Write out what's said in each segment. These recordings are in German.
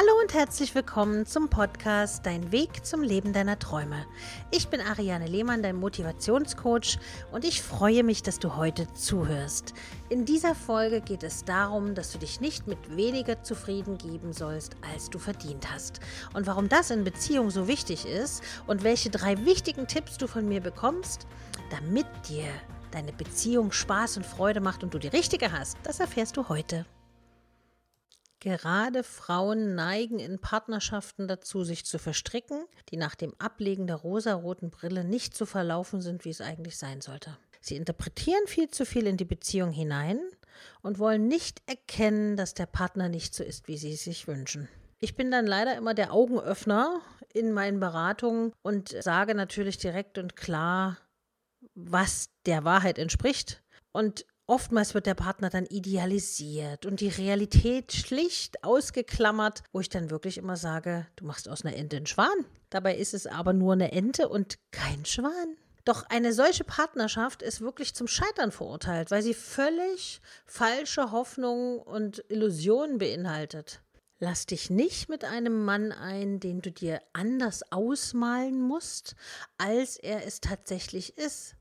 Hallo und herzlich willkommen zum Podcast Dein Weg zum Leben deiner Träume. Ich bin Ariane Lehmann, dein Motivationscoach und ich freue mich, dass du heute zuhörst. In dieser Folge geht es darum, dass du dich nicht mit weniger zufrieden geben sollst, als du verdient hast. Und warum das in Beziehung so wichtig ist und welche drei wichtigen Tipps du von mir bekommst, damit dir deine Beziehung Spaß und Freude macht und du die richtige hast, das erfährst du heute. Gerade Frauen neigen in Partnerschaften dazu, sich zu verstricken, die nach dem Ablegen der rosaroten Brille nicht so verlaufen sind, wie es eigentlich sein sollte. Sie interpretieren viel zu viel in die Beziehung hinein und wollen nicht erkennen, dass der Partner nicht so ist, wie sie es sich wünschen. Ich bin dann leider immer der Augenöffner in meinen Beratungen und sage natürlich direkt und klar, was der Wahrheit entspricht. Und Oftmals wird der Partner dann idealisiert und die Realität schlicht ausgeklammert, wo ich dann wirklich immer sage, du machst aus einer Ente einen Schwan. Dabei ist es aber nur eine Ente und kein Schwan. Doch eine solche Partnerschaft ist wirklich zum Scheitern verurteilt, weil sie völlig falsche Hoffnungen und Illusionen beinhaltet. Lass dich nicht mit einem Mann ein, den du dir anders ausmalen musst, als er es tatsächlich ist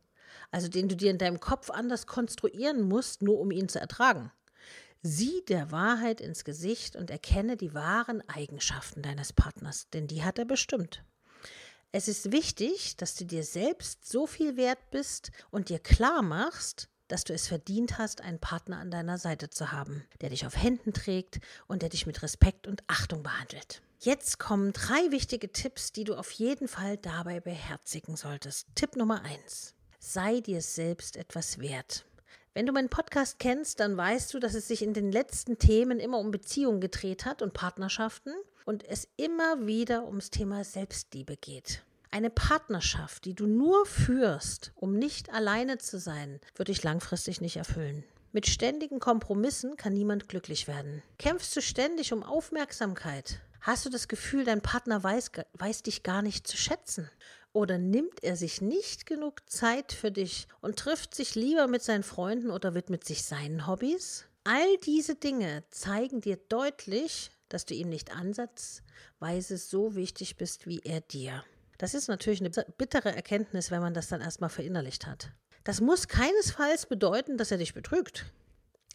also den du dir in deinem Kopf anders konstruieren musst, nur um ihn zu ertragen. Sieh der Wahrheit ins Gesicht und erkenne die wahren Eigenschaften deines Partners, denn die hat er bestimmt. Es ist wichtig, dass du dir selbst so viel wert bist und dir klar machst, dass du es verdient hast, einen Partner an deiner Seite zu haben, der dich auf Händen trägt und der dich mit Respekt und Achtung behandelt. Jetzt kommen drei wichtige Tipps, die du auf jeden Fall dabei beherzigen solltest. Tipp Nummer eins sei dir selbst etwas wert. Wenn du meinen Podcast kennst, dann weißt du, dass es sich in den letzten Themen immer um Beziehungen gedreht hat und Partnerschaften und es immer wieder ums Thema Selbstliebe geht. Eine Partnerschaft, die du nur führst, um nicht alleine zu sein, wird dich langfristig nicht erfüllen. Mit ständigen Kompromissen kann niemand glücklich werden. Kämpfst du ständig um Aufmerksamkeit? Hast du das Gefühl, dein Partner weiß, weiß dich gar nicht zu schätzen? Oder nimmt er sich nicht genug Zeit für dich und trifft sich lieber mit seinen Freunden oder widmet sich seinen Hobbys? All diese Dinge zeigen dir deutlich, dass du ihm nicht ansatzweise so wichtig bist wie er dir. Das ist natürlich eine bittere Erkenntnis, wenn man das dann erstmal verinnerlicht hat. Das muss keinesfalls bedeuten, dass er dich betrügt.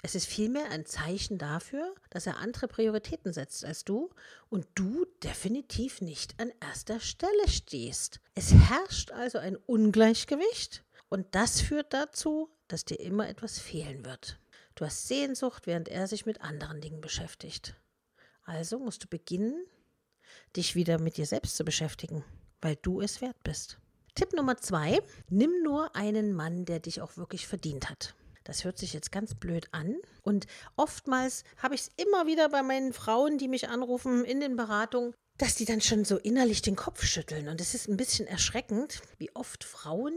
Es ist vielmehr ein Zeichen dafür, dass er andere Prioritäten setzt als du und du definitiv nicht an erster Stelle stehst. Es herrscht also ein Ungleichgewicht und das führt dazu, dass dir immer etwas fehlen wird. Du hast Sehnsucht, während er sich mit anderen Dingen beschäftigt. Also musst du beginnen, dich wieder mit dir selbst zu beschäftigen, weil du es wert bist. Tipp Nummer zwei, nimm nur einen Mann, der dich auch wirklich verdient hat. Das hört sich jetzt ganz blöd an. Und oftmals habe ich es immer wieder bei meinen Frauen, die mich anrufen in den Beratungen, dass die dann schon so innerlich den Kopf schütteln. Und es ist ein bisschen erschreckend, wie oft Frauen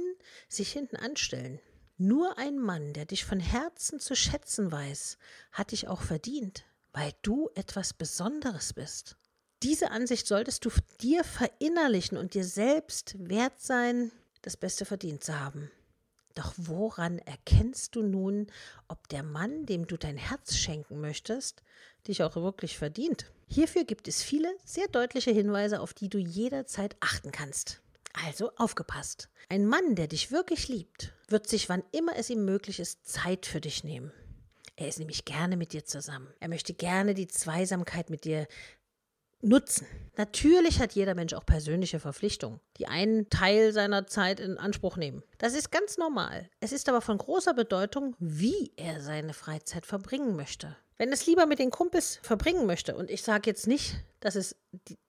sich hinten anstellen. Nur ein Mann, der dich von Herzen zu schätzen weiß, hat dich auch verdient, weil du etwas Besonderes bist. Diese Ansicht solltest du dir verinnerlichen und dir selbst wert sein, das Beste verdient zu haben. Doch woran erkennst du nun, ob der Mann, dem du dein Herz schenken möchtest, dich auch wirklich verdient? Hierfür gibt es viele sehr deutliche Hinweise, auf die du jederzeit achten kannst. Also aufgepasst. Ein Mann, der dich wirklich liebt, wird sich, wann immer es ihm möglich ist, Zeit für dich nehmen. Er ist nämlich gerne mit dir zusammen. Er möchte gerne die Zweisamkeit mit dir nutzen. Natürlich hat jeder Mensch auch persönliche Verpflichtungen, die einen Teil seiner Zeit in Anspruch nehmen. Das ist ganz normal. Es ist aber von großer Bedeutung, wie er seine Freizeit verbringen möchte. Wenn es lieber mit den Kumpels verbringen möchte, und ich sage jetzt nicht, dass es,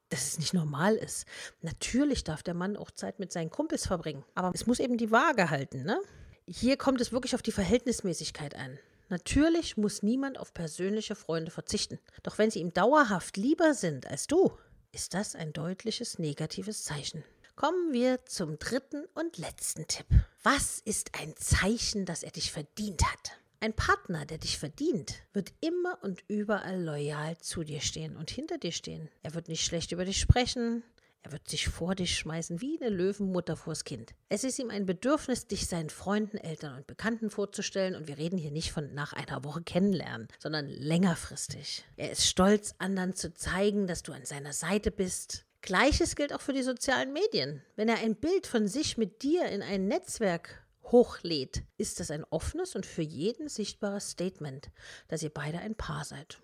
dass es nicht normal ist. Natürlich darf der Mann auch Zeit mit seinen Kumpels verbringen, aber es muss eben die Waage halten. Ne? Hier kommt es wirklich auf die Verhältnismäßigkeit an. Natürlich muss niemand auf persönliche Freunde verzichten. Doch wenn sie ihm dauerhaft lieber sind als du, ist das ein deutliches negatives Zeichen. Kommen wir zum dritten und letzten Tipp. Was ist ein Zeichen, dass er dich verdient hat? Ein Partner, der dich verdient, wird immer und überall loyal zu dir stehen und hinter dir stehen. Er wird nicht schlecht über dich sprechen, Er wird sich vor dich schmeißen wie eine Löwenmutter vors Kind. Es ist ihm ein Bedürfnis, dich seinen Freunden, Eltern und Bekannten vorzustellen und wir reden hier nicht von nach einer Woche kennenlernen, sondern längerfristig. Er ist stolz, anderen zu zeigen, dass du an seiner Seite bist. Gleiches gilt auch für die sozialen Medien. Wenn er ein Bild von sich mit dir in ein Netzwerk hochlädt, ist das ein offenes und für jeden sichtbares Statement, dass ihr beide ein Paar seid.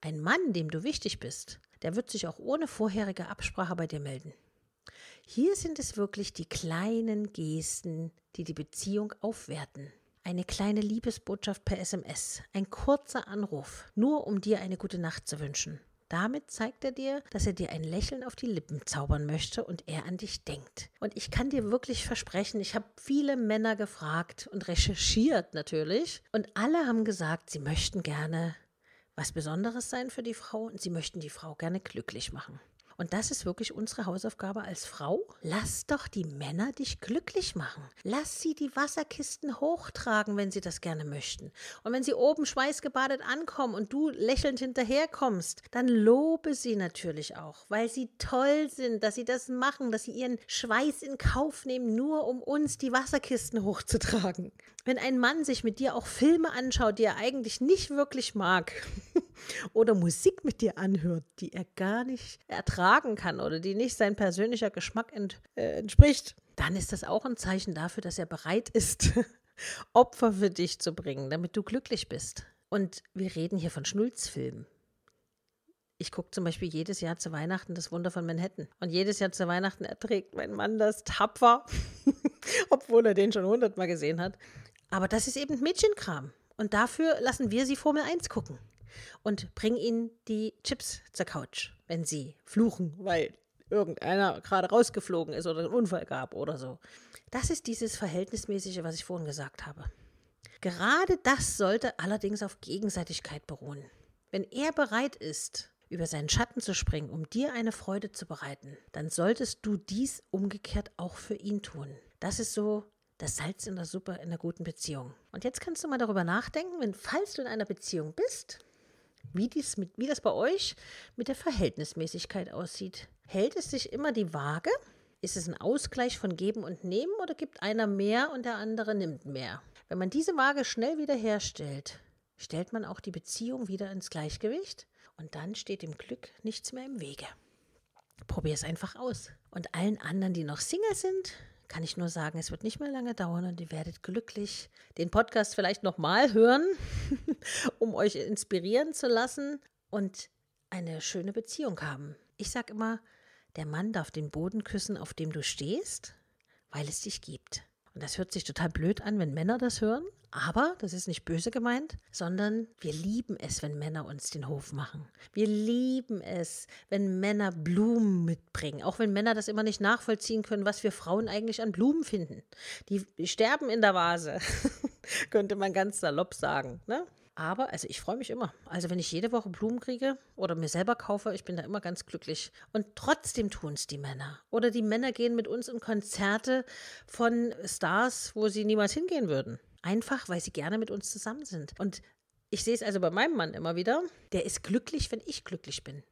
Ein Mann, dem du wichtig bist, der wird sich auch ohne vorherige Absprache bei dir melden. Hier sind es wirklich die kleinen Gesten, die die Beziehung aufwerten. Eine kleine Liebesbotschaft per SMS, ein kurzer Anruf, nur um dir eine gute Nacht zu wünschen. Damit zeigt er dir, dass er dir ein Lächeln auf die Lippen zaubern möchte und er an dich denkt. Und ich kann dir wirklich versprechen, ich habe viele Männer gefragt und recherchiert natürlich. Und alle haben gesagt, sie möchten gerne was Besonderes sein für die Frau und sie möchten die Frau gerne glücklich machen. Und das ist wirklich unsere Hausaufgabe als Frau. Lass doch die Männer dich glücklich machen. Lass sie die Wasserkisten hochtragen, wenn sie das gerne möchten. Und wenn sie oben schweißgebadet ankommen und du lächelnd hinterherkommst, dann lobe sie natürlich auch, weil sie toll sind, dass sie das machen, dass sie ihren Schweiß in Kauf nehmen, nur um uns die Wasserkisten hochzutragen. Wenn ein Mann sich mit dir auch Filme anschaut, die er eigentlich nicht wirklich mag, oder Musik mit dir anhört, die er gar nicht ertragen kann oder die nicht sein persönlicher Geschmack ent, äh, entspricht, dann ist das auch ein Zeichen dafür, dass er bereit ist, Opfer für dich zu bringen, damit du glücklich bist. Und wir reden hier von Schnulzfilmen. Ich gucke zum Beispiel jedes Jahr zu Weihnachten das Wunder von Manhattan. Und jedes Jahr zu Weihnachten erträgt mein Mann das tapfer, obwohl er den schon hundertmal gesehen hat. Aber das ist eben Mädchenkram. Und dafür lassen wir sie Formel 1 gucken und bring ihnen die Chips zur Couch, wenn sie fluchen, weil irgendeiner gerade rausgeflogen ist oder einen Unfall gab oder so. Das ist dieses Verhältnismäßige, was ich vorhin gesagt habe. Gerade das sollte allerdings auf Gegenseitigkeit beruhen. Wenn er bereit ist, über seinen Schatten zu springen, um dir eine Freude zu bereiten, dann solltest du dies umgekehrt auch für ihn tun. Das ist so das Salz in der Suppe in einer guten Beziehung. Und jetzt kannst du mal darüber nachdenken, wenn falls du in einer Beziehung bist, wie, dies mit, wie das bei euch mit der Verhältnismäßigkeit aussieht. Hält es sich immer die Waage? Ist es ein Ausgleich von Geben und Nehmen oder gibt einer mehr und der andere nimmt mehr? Wenn man diese Waage schnell wiederherstellt, stellt man auch die Beziehung wieder ins Gleichgewicht und dann steht dem Glück nichts mehr im Wege. Probier es einfach aus. Und allen anderen, die noch Single sind, kann ich nur sagen, es wird nicht mehr lange dauern und ihr werdet glücklich den Podcast vielleicht nochmal hören, um euch inspirieren zu lassen und eine schöne Beziehung haben. Ich sage immer, der Mann darf den Boden küssen, auf dem du stehst, weil es dich gibt. Und das hört sich total blöd an, wenn Männer das hören, aber das ist nicht böse gemeint, sondern wir lieben es, wenn Männer uns den Hof machen. Wir lieben es, wenn Männer Blumen mitbringen, auch wenn Männer das immer nicht nachvollziehen können, was wir Frauen eigentlich an Blumen finden. Die, sterben in der Vase, könnte man ganz salopp sagen. Ne? Aber, also ich freue mich immer. Also wenn ich jede Woche Blumen kriege oder mir selber kaufe, ich bin da immer ganz glücklich. Und trotzdem tun es die Männer. Oder die Männer gehen mit uns in Konzerte von Stars, wo sie niemals hingehen würden. Einfach, weil sie gerne mit uns zusammen sind. Und ich sehe es also bei meinem Mann immer wieder. Der ist glücklich, wenn ich glücklich bin.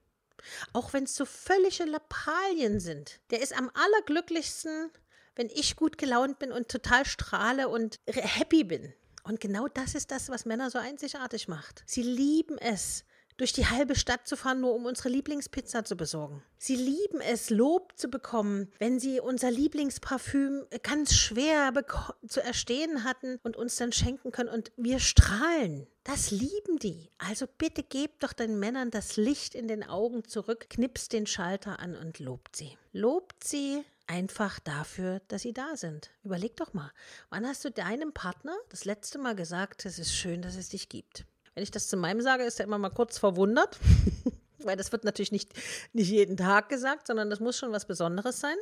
Auch wenn es so völlige Lappalien sind. Der ist am allerglücklichsten, wenn ich gut gelaunt bin und total strahle und happy bin. Und genau das ist das, was Männer so einzigartig macht. Sie lieben es, durch die halbe Stadt zu fahren, nur um unsere Lieblingspizza zu besorgen. Sie lieben es, Lob zu bekommen, wenn sie unser Lieblingsparfüm ganz schwer zu erstehen hatten und uns dann schenken können und wir strahlen. Das lieben die. Also bitte gebt doch den Männern das Licht in den Augen zurück, knipst den Schalter an und lobt sie. Lobt sie einfach dafür, dass sie da sind. Überleg doch mal, wann hast du deinem Partner das letzte Mal gesagt, es ist schön, dass es dich gibt? Wenn ich das zu meinem sage, ist er immer mal kurz verwundert, weil das wird natürlich nicht, nicht jeden Tag gesagt, sondern das muss schon was Besonderes sein.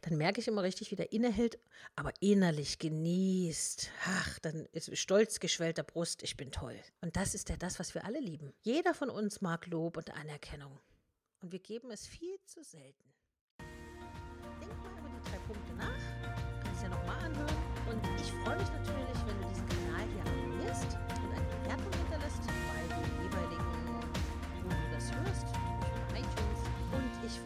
Dann merke ich immer richtig, wie der innehält, aber innerlich genießt. Ach, dann ist stolz geschwellter Brust, ich bin toll. Und das ist ja das, was wir alle lieben. Jeder von uns mag Lob und Anerkennung. Und wir geben es viel zu selten drei Punkte nach. Kannst ja nochmal anhören. Und ich freue mich natürlich,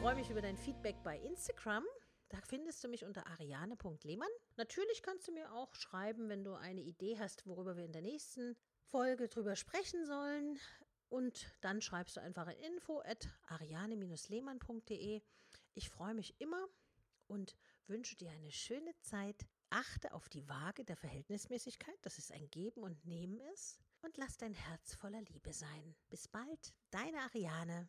freue mich über dein Feedback bei Instagram. Da findest du mich unter ariane.lehmann. Natürlich kannst du mir auch schreiben, wenn du eine Idee hast, worüber wir in der nächsten Folge drüber sprechen sollen. Und dann schreibst du einfach in info at ariane-lehmann.de. Ich freue mich immer und wünsche dir eine schöne Zeit. Achte auf die Waage der Verhältnismäßigkeit, dass es ein Geben und Nehmen ist. Und lass dein Herz voller Liebe sein. Bis bald, deine Ariane.